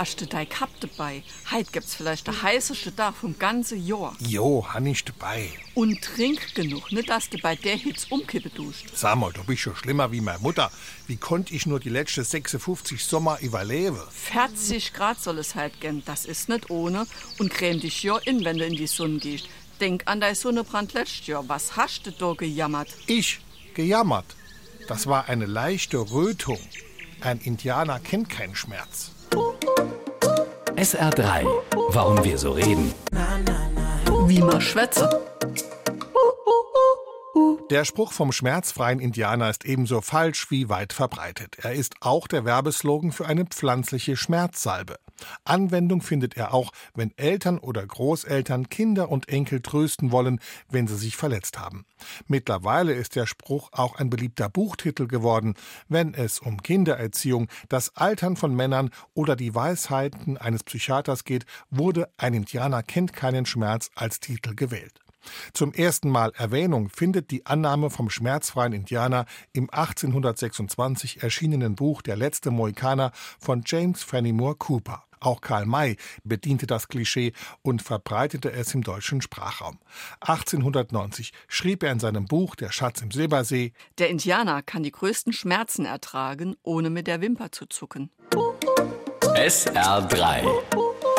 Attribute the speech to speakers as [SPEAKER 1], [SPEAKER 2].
[SPEAKER 1] hast du dein Cup dabei? Heit gibt's vielleicht der heißeste Tag vom ganzen Jahr.
[SPEAKER 2] Jo, han ich dabei.
[SPEAKER 1] Und trink genug, nicht dass du bei der Hitze umkippe duscht.
[SPEAKER 2] Sag mal, du bist schon schlimmer wie meine Mutter. Wie konnte ich nur die letzten 56 Sommer überleben?
[SPEAKER 1] 40 Grad soll es halt gehen, das ist nicht ohne. Und creme dich ja in, wenn du in die Sonne gehst. Denk an dein Sonnenbrand letztes Jahr. Was hast du da gejammert?
[SPEAKER 2] Ich gejammert. Das war eine leichte Rötung. Ein Indianer kennt keinen Schmerz.
[SPEAKER 3] SR3. Warum wir so reden.
[SPEAKER 1] Wie man schwätze.
[SPEAKER 2] Der Spruch vom schmerzfreien Indianer ist ebenso falsch wie weit verbreitet. Er ist auch der Werbeslogan für eine pflanzliche Schmerzsalbe. Anwendung findet er auch, wenn Eltern oder Großeltern Kinder und Enkel trösten wollen, wenn sie sich verletzt haben. Mittlerweile ist der Spruch auch ein beliebter Buchtitel geworden, wenn es um Kindererziehung, das Altern von Männern oder die Weisheiten eines Psychiaters geht, wurde Ein Indianer kennt keinen Schmerz als Titel gewählt. Zum ersten Mal Erwähnung findet die Annahme vom schmerzfreien Indianer im 1826 erschienenen Buch Der letzte Mohikaner von James Fenimore Cooper. Auch Karl May bediente das Klischee und verbreitete es im deutschen Sprachraum. 1890 schrieb er in seinem Buch Der Schatz im Silbersee
[SPEAKER 1] Der Indianer kann die größten Schmerzen ertragen, ohne mit der Wimper zu zucken.
[SPEAKER 3] SR3.